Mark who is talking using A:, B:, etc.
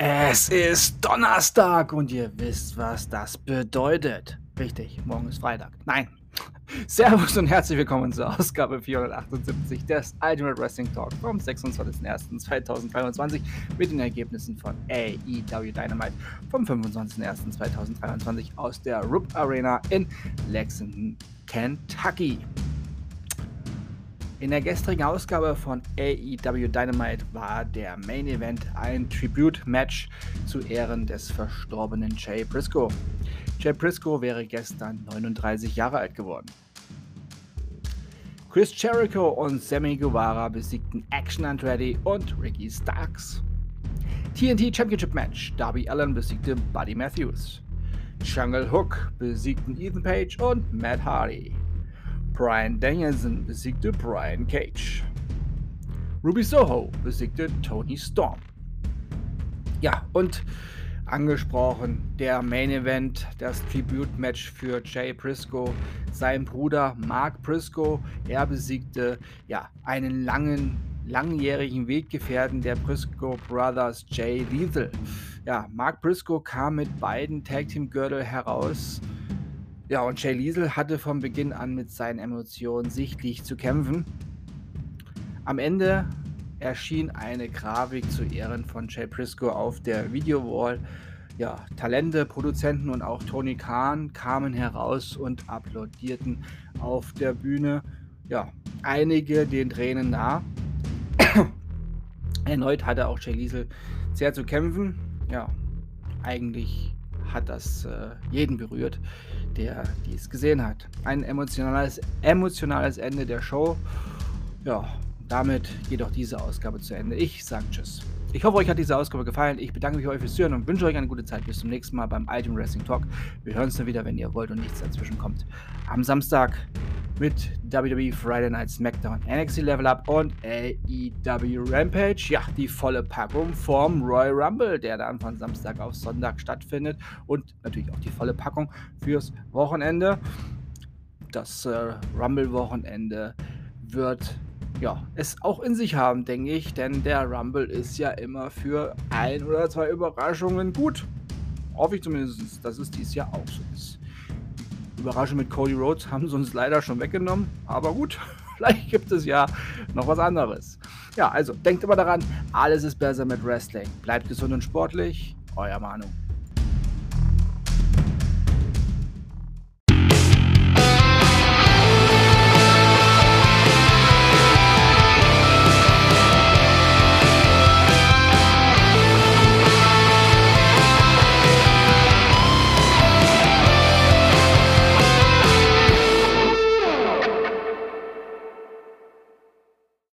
A: Es ist Donnerstag und ihr wisst, was das bedeutet. Richtig, morgen ist Freitag. Nein. Servus und herzlich willkommen zur Ausgabe 478 des Ultimate Wrestling Talk vom 26.01.2023 mit den Ergebnissen von AEW Dynamite vom 25.01.2023 aus der Rupp Arena in Lexington, Kentucky. In der gestrigen Ausgabe von AEW Dynamite war der Main Event ein Tribute-Match zu Ehren des verstorbenen Jay Briscoe. Jay Briscoe wäre gestern 39 Jahre alt geworden. Chris Jericho und Sammy Guevara besiegten Action Andretti und Ricky Starks. TNT Championship Match: Darby Allen besiegte Buddy Matthews. Jungle Hook besiegten Ethan Page und Matt Hardy. Brian Danielson besiegte Brian Cage. Ruby Soho besiegte Tony Storm. Ja, und angesprochen der Main Event, das Tribute Match für Jay Briscoe, sein Bruder Mark Briscoe. Er besiegte ja einen langen, langjährigen Weggefährten der Briscoe Brothers, Jay Lethal. Ja, Mark Briscoe kam mit beiden Tag Team Gürtel heraus ja, und Jay Liesel hatte von Beginn an mit seinen Emotionen sichtlich zu kämpfen. Am Ende erschien eine Grafik zu Ehren von Jay Briscoe auf der Videowall. Ja, Talente, Produzenten und auch Tony Khan kamen heraus und applaudierten auf der Bühne. Ja, einige den Tränen nah. Erneut hatte auch Jay Liesel sehr zu kämpfen. Ja, eigentlich hat das äh, jeden berührt, der dies gesehen hat. Ein emotionales, emotionales Ende der Show. Ja, damit geht auch diese Ausgabe zu Ende. Ich sage Tschüss. Ich hoffe, euch hat diese Ausgabe gefallen. Ich bedanke mich bei euch fürs Hören und wünsche euch eine gute Zeit. Bis zum nächsten Mal beim Ultimate Wrestling Talk. Wir hören uns dann wieder, wenn ihr wollt und nichts dazwischen kommt. Am Samstag mit WWE Friday Night SmackDown, NXT Level Up und AEW Rampage. Ja, die volle Packung vom Royal Rumble, der dann von Samstag auf Sonntag stattfindet. Und natürlich auch die volle Packung fürs Wochenende. Das äh, Rumble-Wochenende wird ja, es auch in sich haben, denke ich, denn der Rumble ist ja immer für ein oder zwei Überraschungen gut. Hoffe ich zumindest, dass es dieses Jahr auch so ist. Überraschung mit Cody Rhodes haben sie uns leider schon weggenommen. Aber gut, vielleicht gibt es ja noch was anderes. Ja, also denkt immer daran, alles ist besser mit Wrestling. Bleibt gesund und sportlich. Euer Manu.